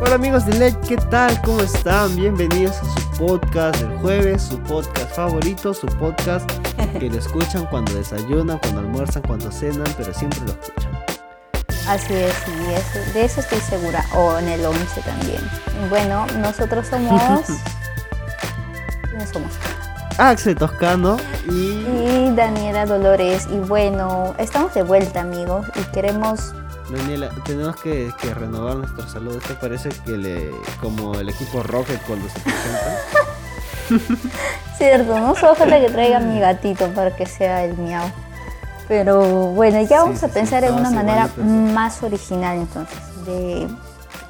Hola amigos de LED, ¿qué tal? ¿Cómo están? Bienvenidos a su podcast del jueves, su podcast favorito, su podcast que lo escuchan cuando desayunan, cuando almuerzan, cuando cenan, pero siempre lo escuchan. Así es, y eso- de eso estoy segura, o en el 11 también. Bueno, nosotros somos... ¿Quiénes somos? Axel Toscano y Y Daniela Dolores, y bueno, estamos de vuelta amigos, y queremos... Daniela, tenemos que, que renovar nuestro saludo. Esto parece que le, como el equipo Rocket cuando se presenta. Cierto, no solo falta que traiga mi gatito para que sea el miau. Pero bueno, ya Sí, vamos a sí, sí, pensar en una manera más original entonces de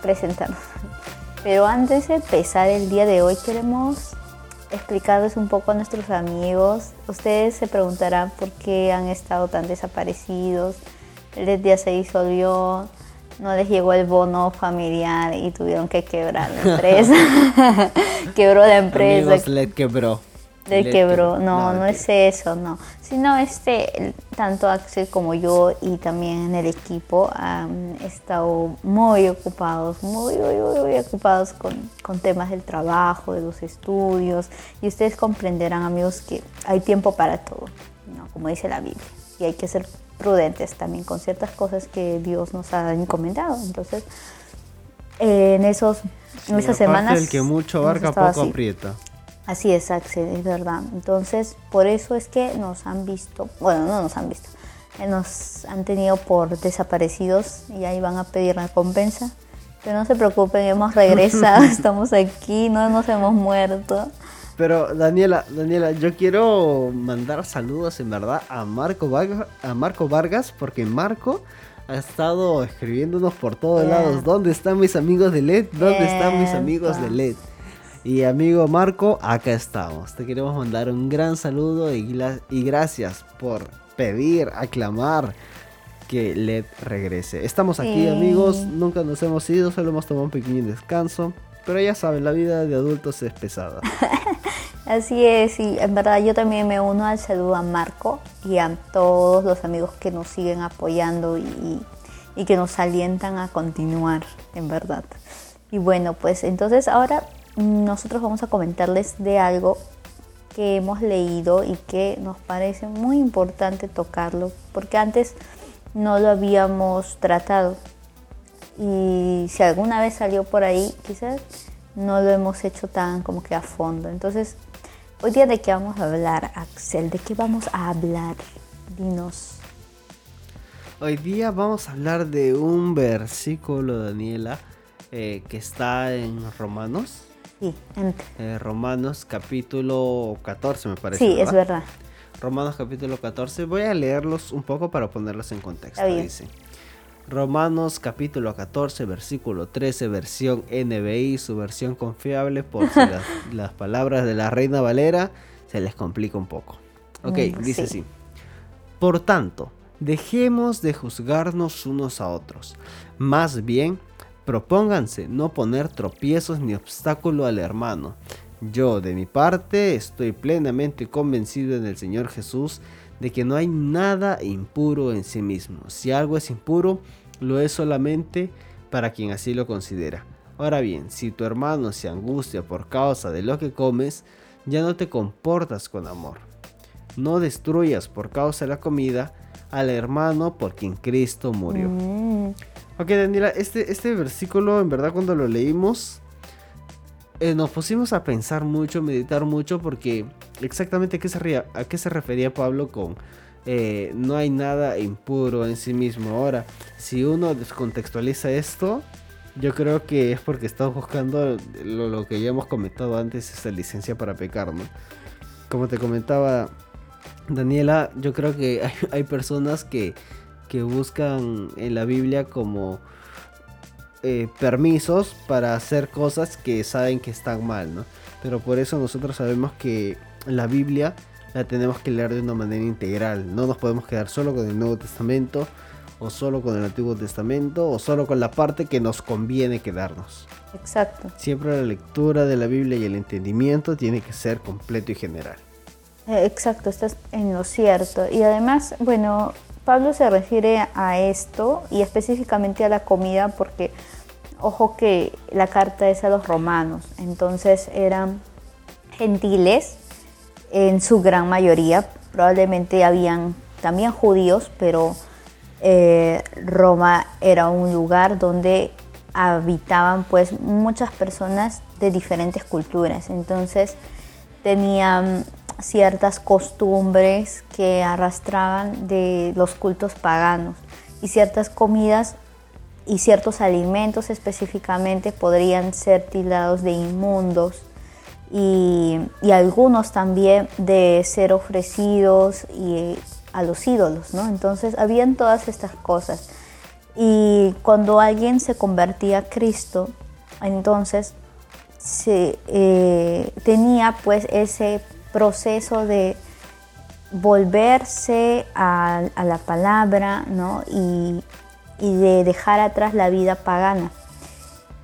presentarnos. Pero antes de empezar el día de hoy queremos explicarles un poco a nuestros amigos. Ustedes se preguntarán por qué han estado tan desaparecidos. El día se disolvió, no les llegó el bono familiar y tuvieron que quebrar la empresa. Quebró la empresa. Amigos, LED quebró. Le LED quebró, no, no mentira. es eso, no. Sino este, tanto Axel como yo y también el equipo han estado muy ocupados, muy, muy, muy, muy ocupados con, con temas del trabajo, de los estudios. Y ustedes comprenderán, amigos, que hay tiempo para todo, ¿no? como dice la Biblia. Y hay que ser prudentes también con ciertas cosas que Dios nos ha encomendado. Entonces, eh, en esos, en Y esas semanas... El que mucho abarca poco así. aprieta. Así es, Axel, es verdad. Entonces, por eso es que nos han visto, bueno, no nos han visto, eh, nos han tenido por desaparecidos y ahí van a pedir recompensa. Pero no se preocupen, hemos regresado, estamos aquí, no nos hemos muerto. Pero Daniela, Daniela, yo quiero mandar saludos en verdad a Marco Vargas, a Marco Vargas porque Marco ha estado escribiéndonos por todos Yeah. lados. ¿Dónde están mis amigos de LED? ¿Dónde están mis amigos de LED? Y amigo Marco, acá estamos. Te queremos mandar un gran saludo y, y gracias por pedir, aclamar que LED regrese. Estamos aquí amigos, nunca nos hemos ido, solo hemos tomado un pequeño descanso. Pero ya saben, la vida de adultos es pesada. Así es, y en verdad yo también me uno al saludo a Marco y a todos los amigos que nos siguen apoyando y, que nos alientan a continuar, en verdad. Y bueno, pues entonces ahora nosotros vamos a comentarles de algo que hemos leído y que nos parece muy importante tocarlo, porque antes no lo habíamos tratado. Y si alguna vez salió por ahí, quizás no lo hemos hecho tan como que a fondo. Entonces, hoy día de qué vamos a hablar, Axel, de qué vamos a hablar, dinos. Hoy día vamos a hablar de un versículo, Daniela, eh, que está en Romanos. Sí, ent- eh, Romanos capítulo 14 me parece. sí, es verdad. Romanos capítulo 14. Voy a leerlos un poco para ponerlos en contexto. Dice. Romanos capítulo 14, versículo 13, versión NBI, su versión confiable, por si las, las palabras de la Reina Valera se les complica un poco. Ok, Mm, dice sí. así. Por tanto, dejemos de juzgarnos unos a otros. Más bien, propónganse no poner tropiezos ni obstáculo al hermano. Yo, de mi parte, estoy plenamente convencido en el Señor Jesús de que no hay nada impuro en sí mismo. Si algo es impuro, lo es solamente para quien así lo considera. Ahora bien, si tu hermano se angustia por causa de lo que comes, ya no te comportas con amor. No destruyas por causa de la comida al hermano por quien Cristo murió. Mm, Ok, Daniela, este, este versículo, en verdad, cuando lo leímos, eh, nos pusimos a pensar mucho, meditar mucho, porque exactamente a qué se, refería Pablo con eh, no hay nada impuro en sí mismo. Ahora, si uno descontextualiza esto, yo creo que es porque estamos buscando lo, que ya hemos comentado antes, esa licencia para pecar, ¿no? Como te comentaba Daniela, yo creo que hay, personas que buscan en la Biblia como eh, permisos para hacer cosas que saben que están mal, ¿no? Pero por eso nosotros sabemos que la Biblia la tenemos que leer de una manera integral. No nos podemos quedar solo con el Nuevo Testamento, o solo con el Antiguo Testamento, o solo con la parte que nos conviene quedarnos. exacto. Siempre la lectura de la Biblia y el entendimiento tiene que ser completo y general. Eh, Exacto, estás en lo cierto. Y además, bueno, Pablo se refiere a esto y específicamente a la comida porque ojo que la carta es a los romanos, entonces eran gentiles en su gran mayoría, probablemente habían también judíos, pero eh, Roma era un lugar donde habitaban pues muchas personas de diferentes culturas, entonces tenían ciertas costumbres que arrastraban de los cultos paganos y ciertas comidas y ciertos alimentos específicamente podrían ser tildados de inmundos y, algunos también de ser ofrecidos y, a los ídolos, ¿no? Entonces habían todas estas cosas. Y cuando alguien se convertía a Cristo, entonces se, eh, tenía pues ese proceso de volverse a, la palabra ¿no? y, de dejar atrás la vida pagana.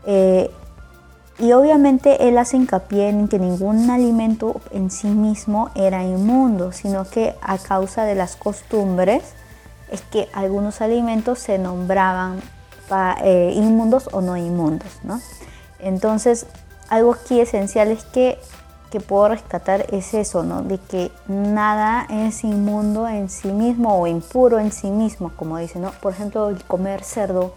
Eh, y obviamente él hace hincapié en que ningún alimento en sí mismo era inmundo, sino que a causa de las costumbres es que algunos alimentos se nombraban eh, inmundos o no inmundos. ¿no? Entonces, algo aquí esencial es que, que puedo rescatar es eso, ¿no? de que nada es inmundo en sí mismo o impuro en sí mismo, como dice, ¿no? por ejemplo, el comer cerdo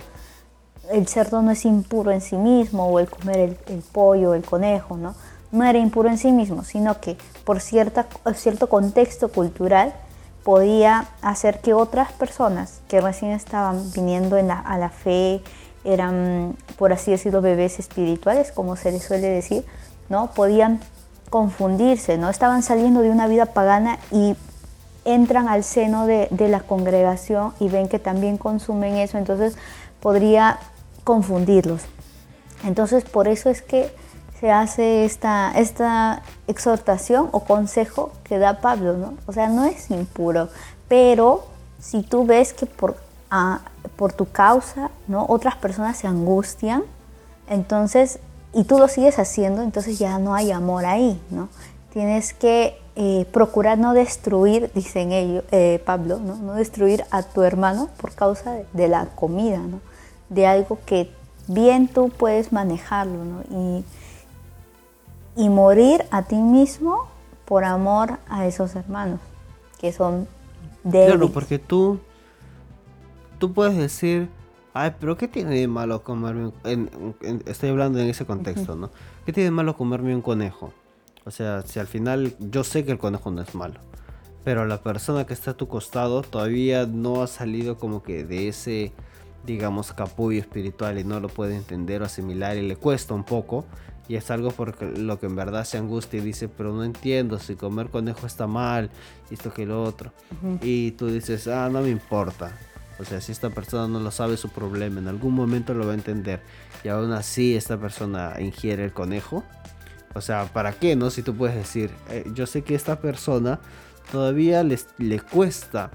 el cerdo no es impuro en sí mismo, o el comer el, el pollo, el conejo, ¿no? No era impuro en sí mismo, sino que por cierta, cierto contexto cultural podía hacer que otras personas que recién estaban viniendo en la, a la fe, eran, por así decirlo, bebés espirituales, como se les suele decir, ¿no? Podían confundirse, ¿no? Estaban saliendo de una vida pagana y entran al seno de, de la congregación y ven que también consumen eso, entonces podría confundirlos. Entonces por eso es que se hace esta, esta exhortación o consejo que da Pablo, ¿no? O sea, no es impuro, pero si tú ves que por, ah, por tu causa, ¿no? Otras personas se angustian, entonces, y tú lo sigues haciendo, entonces ya no hay amor ahí, ¿no? Tienes que eh, procurar no destruir, dicen ellos, eh, Pablo, ¿no? no destruir a tu hermano por causa de, de la comida, ¿no? de algo que bien tú puedes manejarlo y, y morir a ti mismo por amor a esos hermanos que son débiles. Claro, porque tú, tú puedes decir, ay, pero ¿qué tiene de malo comerme un, estoy hablando en ese contexto, ¿no? ¿Qué tiene de malo comerme un conejo? O sea, si al final yo sé que el conejo no es malo, pero la persona que está a tu costado todavía no ha salido como que de ese digamos, capullo espiritual y no lo puede entender o asimilar y le cuesta un poco. Y es algo por lo que en verdad se angustia y dice, pero no entiendo si comer conejo está mal, esto que lo otro. Y tú dices, ah, no me importa. O sea, si esta persona no lo sabe su problema, en algún momento lo va a entender. Y aún así esta persona ingiere el conejo. O sea, ¿para qué, no? Si tú puedes decir, eh, yo sé que esta persona todavía les, le cuesta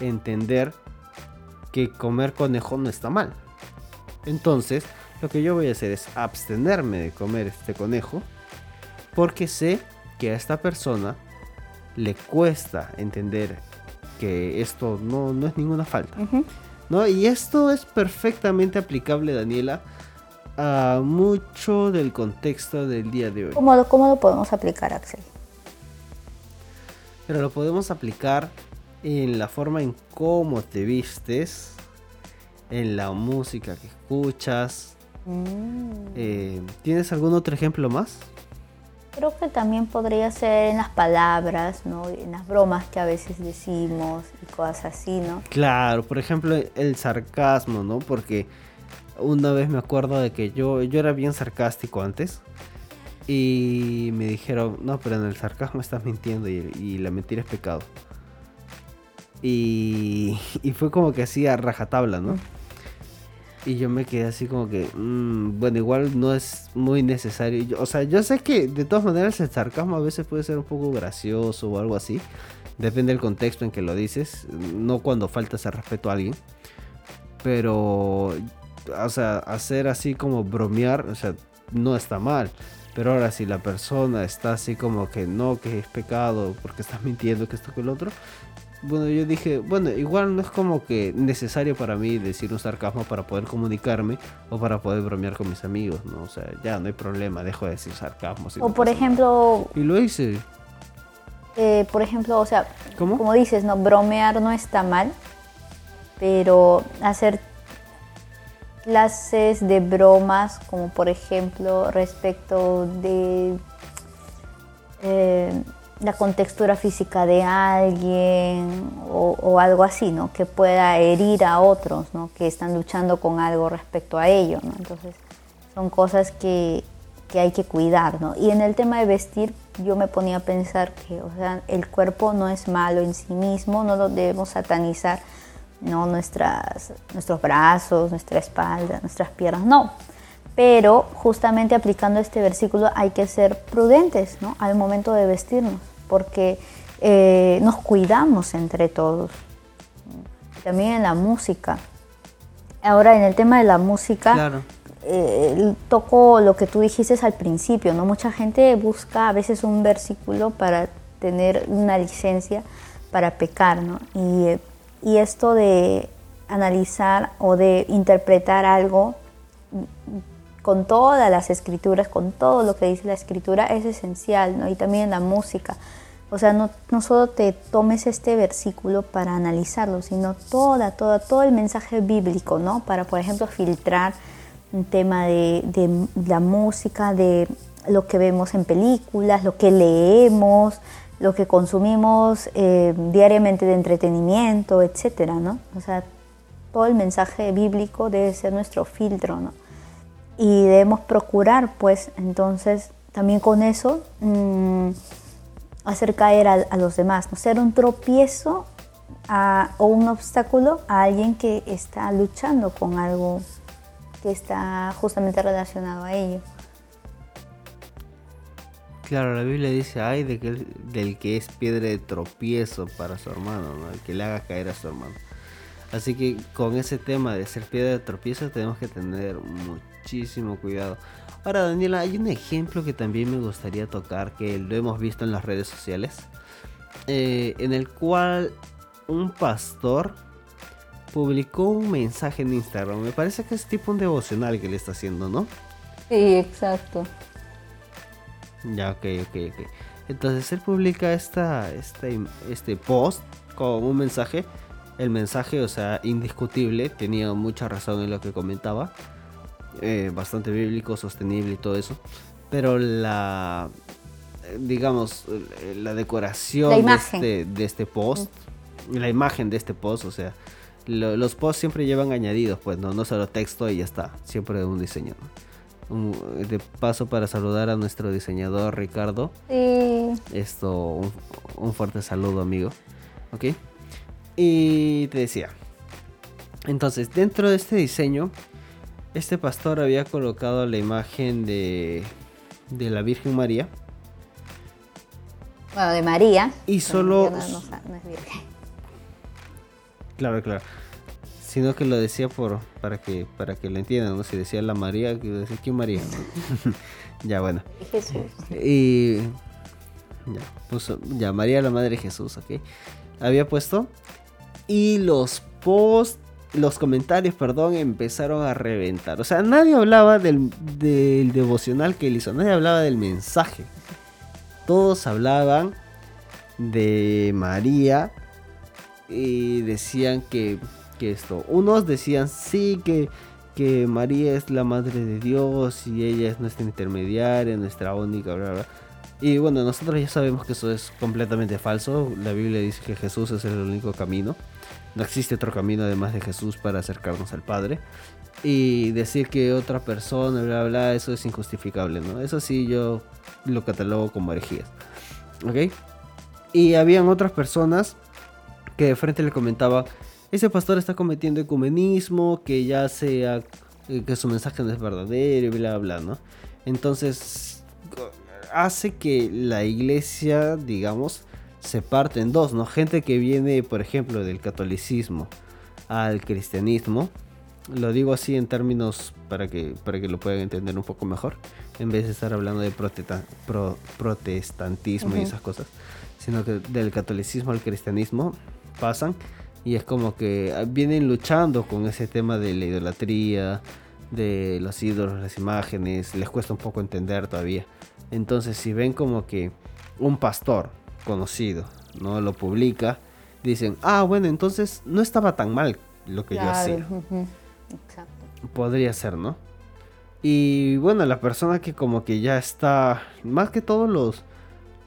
entender que comer conejo no está mal. Entonces, lo que yo voy a hacer es abstenerme de comer este conejo porque sé que a esta persona le cuesta entender que esto no, no es ninguna falta. ¿no? Y esto es perfectamente aplicable, Daniela, a mucho del contexto del día de hoy. ¿Cómo lo, cómo lo podemos aplicar, Axel? Pero lo podemos aplicar en la forma en cómo te vistes, en la música que escuchas. Mm. Eh, ¿Tienes algún otro ejemplo más? Creo que también podría ser en las palabras, ¿no? En las bromas que a veces decimos y cosas así, ¿no? Claro, por ejemplo, el sarcasmo, ¿no? Porque una vez me acuerdo de que yo, yo era bien sarcástico antes. Y me dijeron, no, pero en el sarcasmo estás mintiendo y la mentira es pecado. Y, fue como que así a rajatabla, ¿no? Y yo me quedé así como que, mm, bueno, igual no es muy necesario. o sea, yo sé que de todas maneras el sarcasmo a veces puede ser un poco gracioso o algo así. Depende del contexto en que lo dices, no cuando faltas el respeto a alguien. Pero, o sea, hacer así como bromear, o sea, no está mal. Pero ahora si la persona está así como que no, que es pecado porque estás mintiendo, que esto que el otro, bueno, yo dije, bueno, igual no es como que necesario para mí decir un sarcasmo para poder comunicarme o para poder bromear con mis amigos, ¿no? O sea, ya no hay problema, dejo de decir sarcasmo. o por ejemplo... Y lo hice. Eh, por ejemplo, o sea, como dices, no, bromear no está mal, pero hacer clases de bromas, como por ejemplo respecto de eh, la contextura física de alguien o, algo así, ¿no? Que pueda herir a otros, ¿no? Que están luchando con algo respecto a ello, ¿no? Entonces, son cosas que, que hay que cuidar, ¿no? Y en el tema de vestir, yo me ponía a pensar que, o sea, el cuerpo no es malo en sí mismo, no lo debemos satanizar, no nuestras, nuestros brazos, nuestra espalda, nuestras piernas, no. Pero justamente aplicando este versículo hay que ser prudentes ¿no? al momento de vestirnos, porque eh, nos cuidamos entre todos. También en la música. Ahora en el tema de la música, claro. Eh, toco lo que tú dijiste al principio, ¿no? Mucha gente busca a veces un versículo para tener una licencia para pecar, ¿no? Y, y esto de analizar o de interpretar algo con todas las escrituras, con todo lo que dice la escritura, es esencial, ¿no? Y también la música. O sea, no, no solo te tomes este versículo para analizarlo, sino toda, toda, todo el mensaje bíblico, ¿no? Para, por ejemplo, filtrar un tema de, la música, de lo que vemos en películas, lo que leemos, lo que consumimos eh, diariamente de entretenimiento, etcétera, ¿no? O sea, todo el mensaje bíblico debe ser nuestro filtro, ¿no? Y debemos procurar, pues entonces también con eso mm, hacer caer a, los demás, no ser un tropiezo o un obstáculo a alguien que está luchando con algo que está justamente relacionado a ello. Claro, la Biblia dice, ay, del que es piedra de tropiezo para su hermano, ¿no? el que le haga caer a su hermano. Así que con ese tema de ser piedra de tropiezo tenemos que tener muchísimo cuidado. Ahora, Daniela, hay un ejemplo que también me gustaría tocar, que lo hemos visto en las redes sociales, eh, en el cual un pastor publicó un mensaje en Instagram. Me parece que es tipo un devocional que le está haciendo, ¿no? Sí, exacto. Ya, ok, ok, ok. Entonces él publica esta, este, este post con un mensaje el mensaje, o sea, indiscutible, tenía mucha razón en lo que comentaba, eh, bastante bíblico, sostenible y todo eso, pero la, digamos, la decoración de, este, de este post, la imagen de este post, o sea, los posts siempre llevan añadidos, pues no, no solo texto y ya está, siempre un diseño. de paso para saludar a nuestro diseñador Ricardo. Esto, un, un fuerte saludo amigo. ¿Ok? Y te decía. Entonces, dentro de este diseño, este pastor había colocado la imagen de, de la Virgen María. Bueno, de María. Y solo... No, es virgen. Claro, claro. Sino que lo decía por para que para que lo entiendan, ¿no? Si decía la María, que decía quién María. ya bueno. Jesús. Y ya puso ya María la madre de Jesús, ¿ok? Había puesto y los posts, los comentarios, perdón, empezaron a reventar. O sea, nadie hablaba del, devocional que él hizo, nadie hablaba del mensaje. Todos hablaban de María y decían que, que esto, unos decían sí que, que María es la madre de Dios y ella es nuestra intermediaria, nuestra única, bla, bla. Y bueno, nosotros ya sabemos que eso es completamente falso. La Biblia dice que Jesús es el único camino. No existe otro camino además de Jesús para acercarnos al Padre. Y decir que otra persona, bla, bla, eso es injustificable, ¿no? Eso sí yo lo catalogo como herejías. ¿Ok? Y habían otras personas que de frente le comentaba, ese pastor está cometiendo ecumenismo, que ya sea, eh, que su mensaje no es verdadero bla, bla, ¿no? Entonces hace que la iglesia, digamos, se parte en dos, ¿no? Gente que viene, por ejemplo, del catolicismo al cristianismo. Lo digo así en términos para que, para que lo puedan entender un poco mejor, en vez de estar hablando de protestantismo y esas cosas, sino que del catolicismo al cristianismo, pasan y es como que vienen luchando con ese tema de la idolatría, de los ídolos, las imágenes, les cuesta un poco entender todavía. Entonces si ven como que un pastor conocido no lo publica, dicen, ah, bueno, entonces no estaba tan mal lo que yo hacía. Podría ser, ¿no? Y bueno, la persona que como que ya está, más que todos los,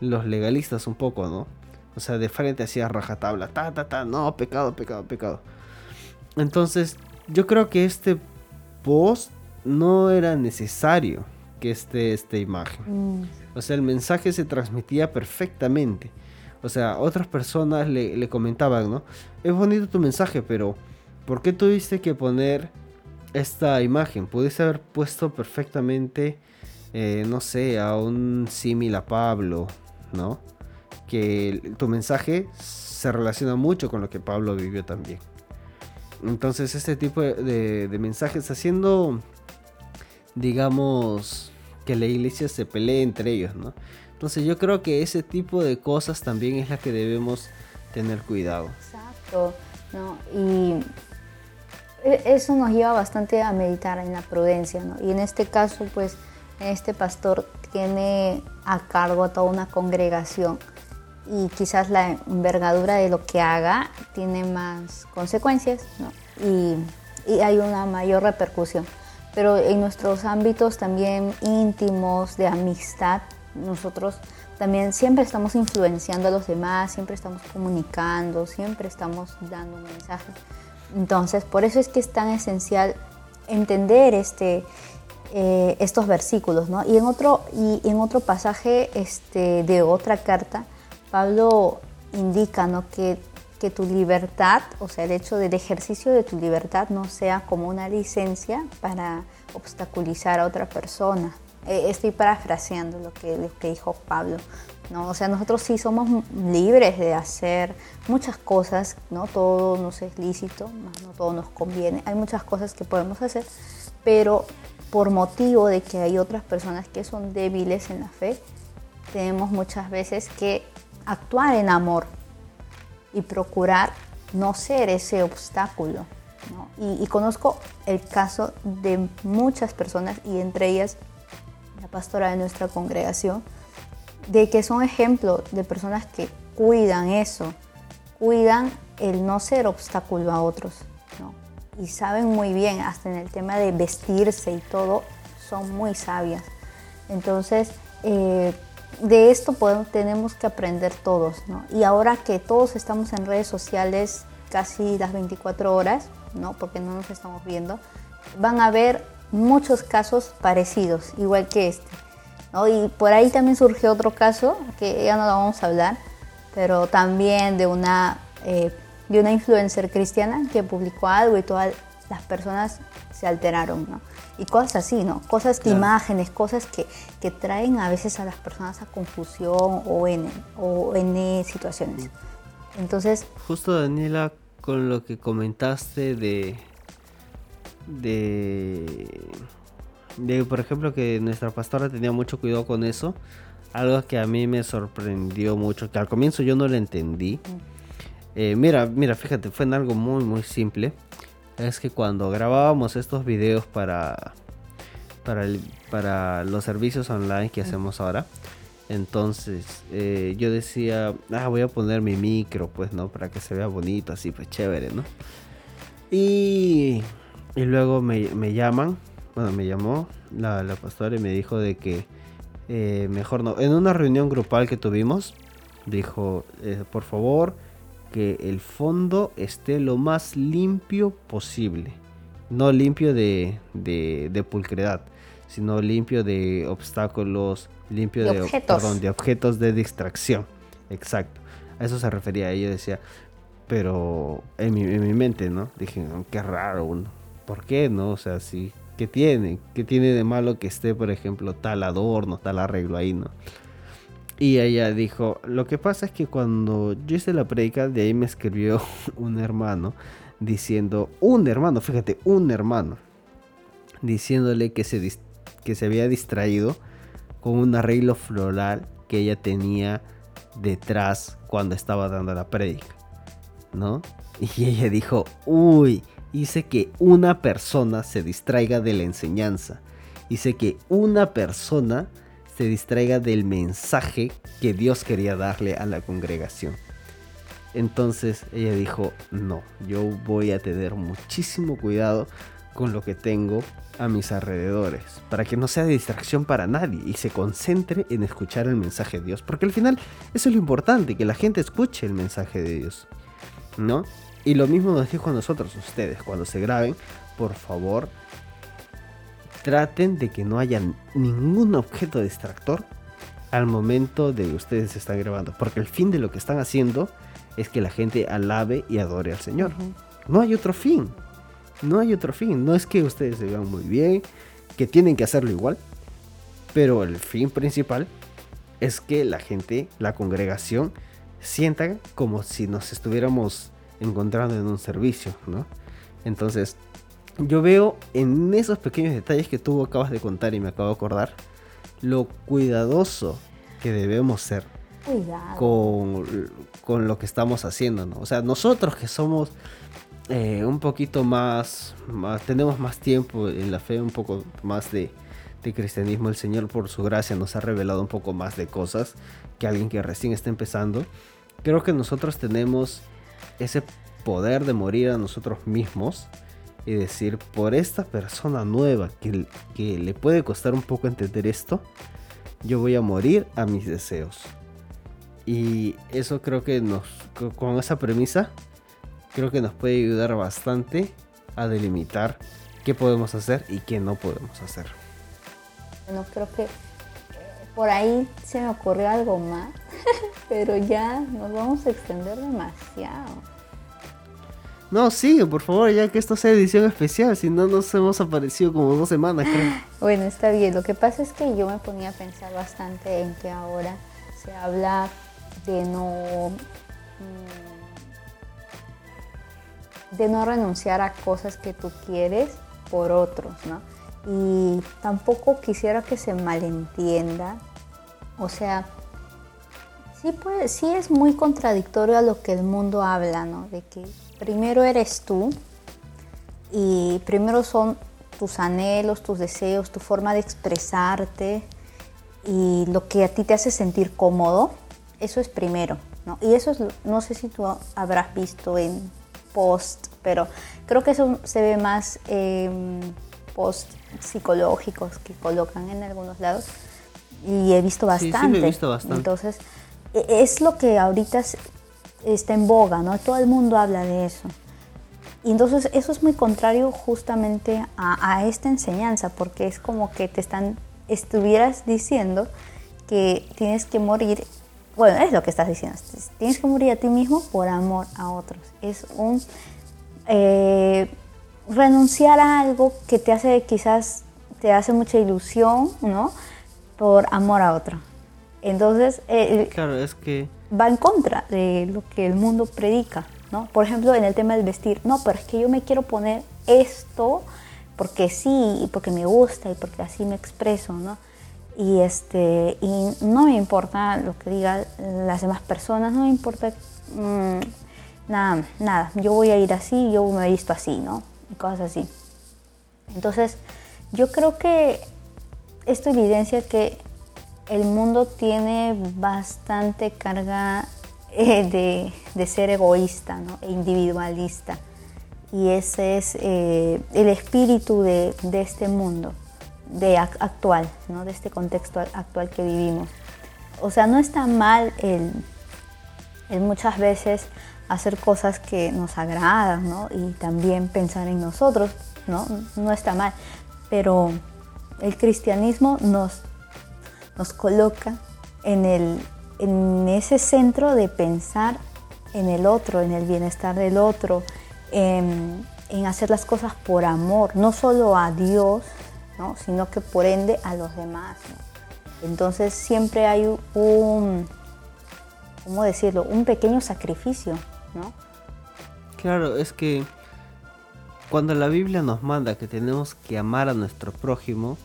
los legalistas un poco, ¿no? O sea, de frente hacía rajatabla, ta, ta, ta, no, pecado, pecado, pecado. Entonces, yo creo que este post no era necesario que esté esta imagen. Mm. O sea, el mensaje se transmitía perfectamente. O sea, otras personas le, le, comentaban, ¿no? Es bonito tu mensaje, pero ¿por qué tuviste que poner esta imagen? Pudiste haber puesto perfectamente, eh, no sé, a un símil a Pablo, ¿no? Que tu mensaje se relaciona mucho con lo que Pablo vivió también. Entonces este tipo de, de mensajes haciendo, digamos, que la iglesia se pelee entre ellos, ¿no? Entonces yo creo que ese tipo de cosas también es la que debemos tener cuidado. Exacto, ¿no? Y e, eso nos lleva bastante a meditar en la prudencia, ¿no? Y en este caso, pues, este pastor tiene a cargo a toda una congregación y quizás la envergadura de lo que haga tiene más consecuencias, ¿no? Y, y hay una mayor repercusión. Pero en nuestros ámbitos también íntimos, de amistad, nosotros también siempre estamos influenciando a los demás, siempre estamos comunicando, siempre estamos dando mensajes. Entonces, por eso es que es tan esencial entender este, eh, estos versículos. ¿no? Y, en otro, y en otro pasaje este, de otra carta, Pablo indica ¿no? que, que tu libertad, o sea, el hecho del ejercicio de tu libertad no sea como una licencia para obstaculizar a otra persona. Eh, estoy parafraseando lo que, lo que dijo Pablo. ¿no? O sea, nosotros sí somos libres de hacer muchas cosas, ¿no? Todo nos es lícito, no todo nos conviene. Hay muchas cosas que podemos hacer, pero por motivo de que hay otras personas que son débiles en la fe, tenemos muchas veces que actuar en amor y procurar no ser ese obstáculo. Y, y conozco el caso de muchas personas y entre ellas la pastora de nuestra congregación, de que son ejemplos de personas que cuidan eso, cuidan el no ser obstáculo a otros, ¿no? Y saben muy bien, hasta en el tema de vestirse y todo, son muy sabias. Entonces, eh, de esto tenemos que aprender todos, ¿no? Y ahora que todos estamos en redes sociales casi las 24 horas, ¿no? Porque no nos estamos viendo, van a ver muchos casos parecidos, igual que este. Y por ahí también surgió otro caso, que ya no lo vamos a hablar, pero también de una, eh, de una influencer cristiana que publicó algo y todas las personas se alteraron, ¿no? Y cosas así, ¿no? Cosas de imágenes, cosas que, que, traen a veces a las personas a confusión o en, o en situaciones. Entonces... Justo Daniela, con lo que comentaste de, de, de, por ejemplo, que nuestra pastora tenía mucho cuidado con eso. Algo que a mí me sorprendió mucho, que al comienzo yo no lo entendí. Eh, mira, mira, fíjate, fue en algo muy, muy simple. Es que cuando grabábamos estos videos para, para, para los servicios online que hacemos ahora, entonces eh, yo decía, ah, voy a poner mi micro, pues, ¿no? Para que se vea bonito, así, pues chévere, ¿no? Y y luego me, llaman, bueno, me llamó la, pastora y me dijo de que eh, mejor no. En una reunión grupal que tuvimos, dijo, eh, por favor, que el fondo esté lo más limpio posible. No limpio de, de, pulcredad, sino limpio de obstáculos, limpio de, objetos. de objetos de distracción. Exacto. A eso se refería. Ella decía, pero en mi, en mi mente, ¿no? Dije, qué raro, uno ¿por qué no? O sea, sí, ¿qué tiene? ¿Qué tiene de malo que esté, por ejemplo, tal adorno, tal arreglo ahí, no? Y ella dijo, lo que pasa es que cuando yo hice la predica, de ahí me escribió un hermano diciendo, un hermano, fíjate, un hermano, diciéndole que se, que se había distraído con un arreglo floral que ella tenía detrás cuando estaba dando la predica. ¿no? Y ella dijo, uy, hice que una persona se distraiga de la enseñanza. Hice que una persona se distraiga del mensaje que Dios quería darle a la congregación. Entonces ella dijo, no, yo voy a tener muchísimo cuidado con lo que tengo a mis alrededores, para que no sea de distracción para nadie y se concentre en escuchar el mensaje de Dios, porque al final eso es lo importante, que la gente escuche el mensaje de Dios, ¿no? Y lo mismo nos dijo a nosotros, ustedes, cuando se graben, por favor, traten de que no haya ningún objeto distractor al momento de que ustedes están grabando, porque el fin de lo que están haciendo es que la gente alabe y adore al Señor. No hay otro fin. No hay otro fin. No es que ustedes se vean muy bien, que tienen que hacerlo igual. Pero el fin principal es que la gente, la congregación, sienta como si nos estuviéramos encontrando en un servicio, ¿no? Entonces, yo veo en esos pequeños detalles que tú acabas de contar y me acabo de acordar, lo cuidadoso que debemos ser con, con, lo que estamos haciendo, ¿no? O sea, nosotros que somos eh, un poquito más, tenemos más tiempo en la fe, un poco más de, cristianismo, el Señor por su gracia nos ha revelado un poco más de cosas que alguien que recién está empezando. Creo que nosotros tenemos ese poder de morir a nosotros mismos y decir, por esta persona nueva que, que le puede costar un poco entender esto, yo voy a morir a mis deseos. Y eso creo que nos, con esa premisa, creo que nos puede ayudar bastante a delimitar qué podemos hacer y qué no podemos hacer. Bueno, creo que eh, por ahí se me ocurrió algo más, pero ya nos vamos a extender demasiado. No, sigue, por favor, ya que esto sea edición especial, si no nos hemos aparecido como dos semanas, creo. Bueno, está bien. Lo que pasa es que yo me ponía a pensar bastante en que ahora se habla de no mm, de no renunciar a cosas que tú quieres por otros, ¿no? Y tampoco quisiera que se malentienda, o sea, sí, puede, sí es muy contradictorio a lo que el mundo habla, ¿no? De que primero eres tú y primero son tus anhelos, tus deseos, tu forma de expresarte y lo que a ti te hace sentir cómodo, eso es primero, ¿no? Y eso es, no sé si tú habrás visto en post, pero creo que eso se ve más en post psicológicos que colocan en algunos lados y he visto bastante. visto bastante. Entonces, e, es lo que ahorita está en boga, ¿no? Todo el mundo habla de eso. Y entonces eso es muy contrario justamente a, esta enseñanza, porque es como que te están, estuvieras diciendo que tienes que morir bueno, es lo que estás diciendo. Tienes que morir a ti mismo por amor a otros. Es un eh, renunciar a algo que te hace quizás te hace mucha ilusión, ¿no? Por amor a otro. Entonces, eh, claro, es que va en contra de lo que el mundo predica, ¿no? Por ejemplo, en el tema del vestir, no, pero es que yo me quiero poner esto porque sí, y porque me gusta y porque así me expreso, ¿no? y este y no me importa lo que digan las demás personas no me importa mm, nada nada yo voy a ir así yo me he visto así no cosas así entonces yo creo que esto evidencia que el mundo tiene bastante carga eh, de, ser egoísta ¿no? e individualista y ese es eh, el espíritu de, de este mundo de actual, ¿no? de este contexto actual que vivimos. O sea, no está mal el, muchas veces hacer cosas que nos agradan ¿no? y también pensar en nosotros, ¿no? no está mal, pero el cristianismo nos, nos coloca en, el, en ese centro de pensar en el otro, en el bienestar del otro, en, hacer las cosas por amor, no solo a Dios, sino que por ende a los demás. Entonces siempre hay un, ¿cómo decirlo? Un pequeño sacrificio. ¿no? Claro, es que cuando la Biblia nos manda que tenemos que amar a nuestro prójimo,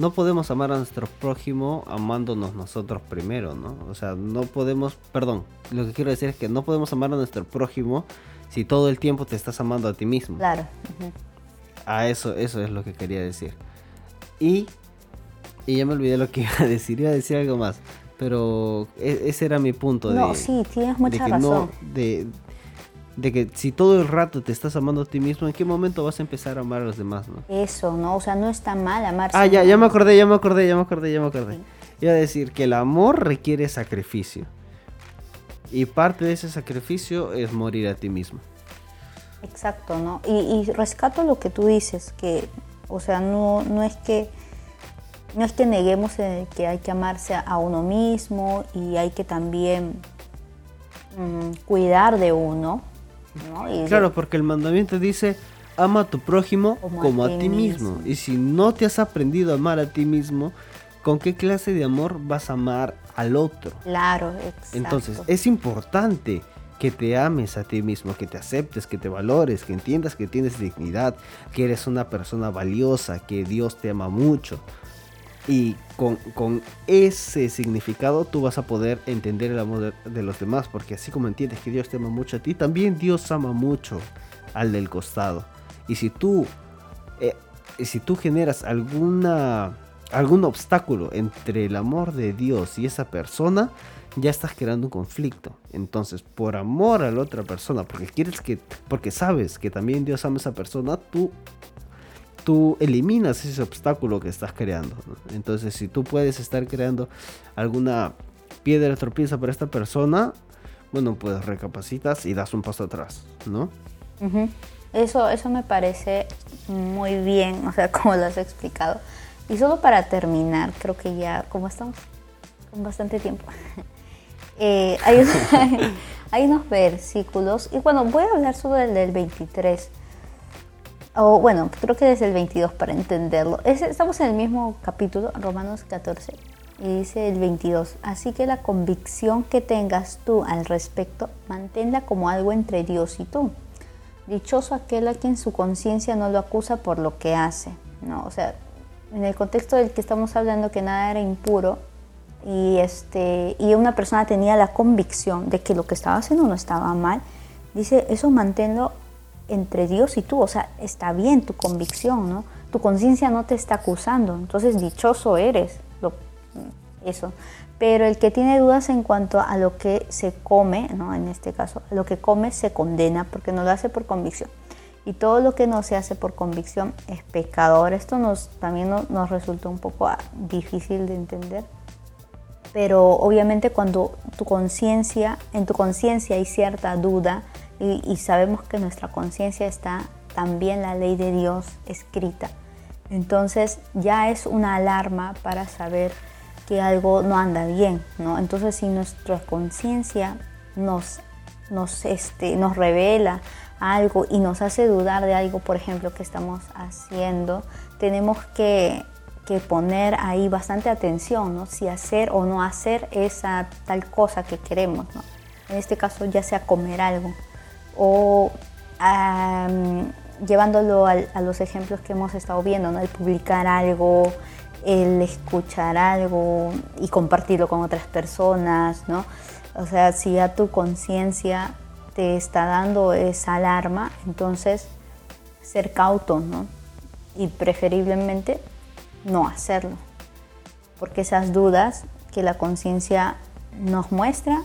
no podemos amar a nuestro prójimo amándonos nosotros primero, ¿no? O sea, no podemos, perdón, lo que quiero decir es que no podemos amar a nuestro prójimo si todo el tiempo te estás amando a ti mismo. Claro. A eso, eso es lo que quería decir. Y, y ya me olvidé lo que iba a decir, iba a decir algo más. Pero e, ese era mi punto. No, de, sí, tienes mucha de razón. de, de que si todo el rato te estás amando a ti mismo, ¿en qué momento vas a empezar a amar a los demás, no? Eso, ¿no? O sea, no está mal amarse. Ah, ya, ya me acordé, ya me acordé, ya me acordé, ya me acordé. Iba a decir que el amor requiere sacrificio. Y parte de ese sacrificio es morir a ti mismo. Exacto, ¿no? Y, y rescato lo que tú dices, que, o sea, no, no es que no es que neguemos eh, que hay que amarse a uno mismo y hay que también mm, cuidar de uno. Claro, porque el mandamiento dice, ama a tu prójimo como, a, ti mismo. mismo. Y si no te has aprendido a amar a ti mismo, ¿con qué clase de amor vas a amar al otro? Claro, exacto. Entonces, es importante que te ames a ti mismo, que te aceptes, que te valores, que entiendas que tienes dignidad, que eres una persona valiosa, que Dios te ama mucho. Y con, con ese significado tú vas a poder entender el amor de, los demás, porque así como entiendes que Dios te ama mucho a ti, también Dios ama mucho al del costado. Y si tú, eh, si tú generas alguna, algún obstáculo entre el amor de Dios y esa persona, ya estás creando un conflicto. Entonces, por amor a la otra persona, porque quieres que, porque sabes que también Dios ama a esa persona, tú tú eliminas ese obstáculo que estás creando. Entonces, si tú puedes estar creando alguna piedra tropieza para esta persona, bueno, pues recapacitas y das un paso atrás, ¿no? Eso, eso me parece muy bien, o sea, como lo has explicado. Y solo para terminar, creo que ya, como estamos con bastante tiempo, eh, hay, hay unos versículos, y bueno, voy a hablar solo del, del 23, o bueno, creo que desde el 22 para entenderlo. Es- estamos en el mismo capítulo, Romanos 14, y dice el 22, así que la convicción que tengas tú al respecto, manténla como algo entre Dios y tú. Dichoso aquel a quien su conciencia no lo acusa por lo que hace. ¿no? O sea, en el contexto del que estamos hablando que nada era impuro y, este, y una persona tenía la convicción de que lo que estaba haciendo no estaba mal, dice, eso manténlo entre Dios y tú. O sea, está bien tu convicción, ¿no? Tu conciencia no te está acusando, entonces dichoso eres. Lo, eso. Pero el que tiene dudas en cuanto a lo que se come, ¿no? en este caso, lo que come se condena porque no lo hace por convicción. Y todo lo que no se hace por convicción es pecador. Esto nos, también no- nos resulta un poco ah, difícil de entender. Pero obviamente cuando tu conciencia, en tu conciencia hay cierta duda y, y sabemos que en nuestra conciencia está también la ley de Dios escrita. Entonces ya es una alarma para saber que algo no anda bien, ¿no? Entonces si nuestra conciencia nos, nos, este, nos revela algo y nos hace dudar de algo, por ejemplo, que estamos haciendo, tenemos que, que poner ahí bastante atención, ¿no? Si hacer o no hacer esa tal cosa que queremos, ¿no? En este caso ya sea comer algo o llevándolo a los ejemplos que hemos estado viendo, ¿no? El publicar algo, el escuchar algo y compartirlo con otras personas, ¿no? O sea, si ya tu conciencia te está dando esa alarma, entonces ser cauto, ¿no? Y preferiblemente no hacerlo. Porque esas dudas que la conciencia nos muestra.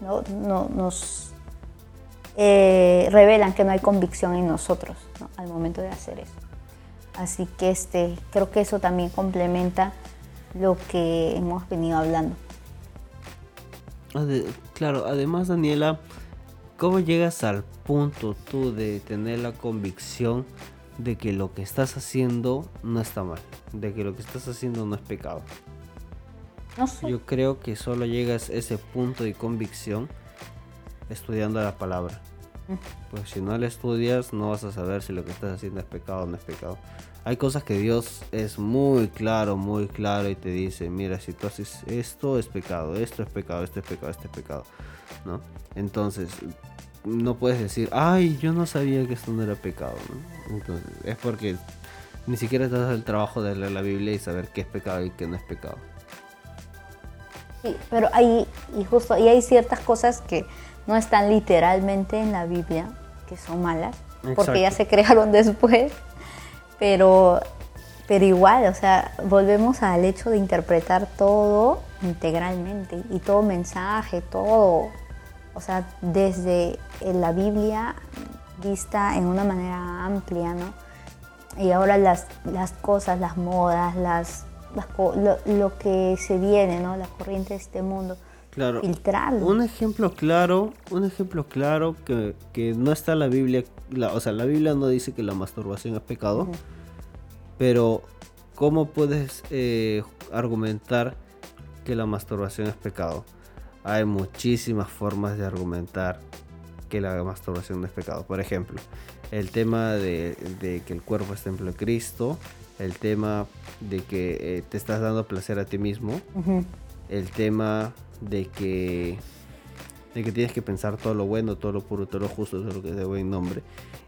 No- nos eh, revelan que no hay convicción en nosotros ¿no? al momento de hacer eso. Así que este, creo que eso también complementa lo que hemos venido hablando. Ade- claro, además Daniela, ¿cómo llegas al punto tú de tener la convicción de que lo que estás haciendo no está mal? De que lo que estás haciendo no es pecado. No sé. Yo creo que solo llegas a ese punto de convicción estudiando la palabra. Pues si no la estudias no vas a saber si lo que estás haciendo es pecado o no es pecado. Hay cosas que Dios es muy claro, muy claro y te dice, mira, si tú haces esto es pecado, esto es pecado, esto es pecado, esto es pecado, ¿no? Entonces, no puedes decir, ay, yo no sabía que esto no era pecado. Entonces, es porque ni siquiera te el trabajo de leer la Biblia y saber qué es pecado y qué no es pecado. Sí, pero hay, y justo, y hay ciertas cosas que no están literalmente en la Biblia, que son malas, porque ya se crearon después, pero, pero igual, o sea, volvemos al hecho de interpretar todo integralmente y todo mensaje, todo, o sea, desde la Biblia vista en una manera amplia, ¿no? Y ahora las, las cosas, las modas, las lo, que se viene, ¿no? La corriente de este mundo. Claro. Un ejemplo claro, un ejemplo claro que, no está en la Biblia, o sea, la Biblia no dice que la masturbación es pecado, pero ¿cómo puedes eh, argumentar que la masturbación es pecado? Hay muchísimas formas de argumentar que la masturbación no es pecado. Por ejemplo, el tema de, de que el cuerpo es templo de Cristo, el tema de que eh, te estás dando placer a ti mismo, el tema de que, de que tienes que pensar todo lo bueno, todo lo puro, todo lo justo, todo lo que es de buen nombre.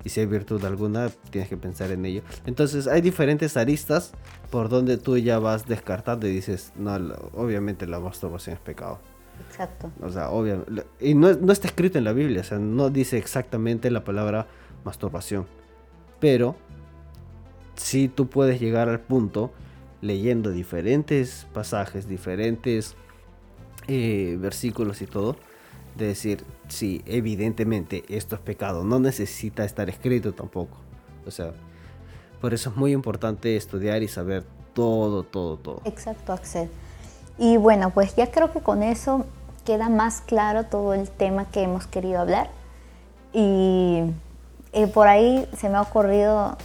Y si hay virtud alguna, tienes que pensar en ello. Entonces hay diferentes aristas por donde tú ya vas descartando y dices, no, obviamente la masturbación es pecado. Exacto. O sea, obviamente. Y no, no está escrito en la Biblia, o sea, no dice exactamente la palabra masturbación. Pero si tú puedes llegar al punto leyendo diferentes pasajes, diferentes eh, versículos y todo, de decir, sí, evidentemente esto es pecado, no necesita estar escrito tampoco. O sea, por eso es muy importante estudiar y saber todo, todo, todo. Exacto, Axel. Y bueno, pues ya creo que con eso queda más claro todo el tema que hemos querido hablar. Y eh, por ahí se me ha ocurrido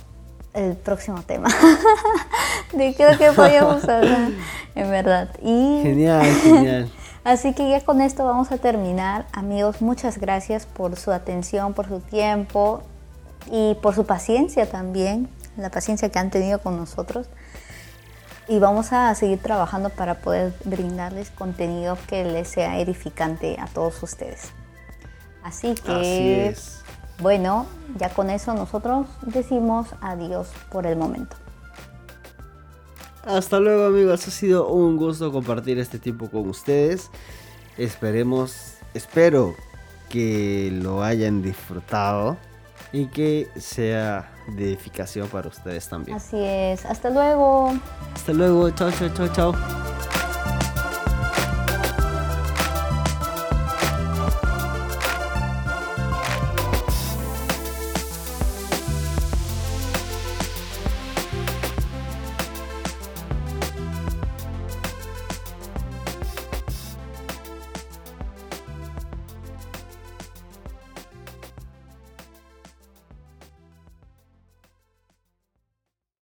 el próximo tema. de creo que podíamos hablar, en verdad. Y genial, genial. Así que ya con esto vamos a terminar. Amigos, muchas gracias por su atención, por su tiempo y por su paciencia también, la paciencia que han tenido con nosotros. Y vamos a seguir trabajando para poder brindarles contenido que les sea edificante a todos ustedes. Así que... Así es. Bueno, ya con eso nosotros decimos adiós por el momento. Hasta luego amigos, ha sido un gusto compartir este tiempo con ustedes. Esperemos, espero que lo hayan disfrutado y que sea de edificación para ustedes también. Así es, hasta luego. Hasta luego, chao, chao, chao, chao.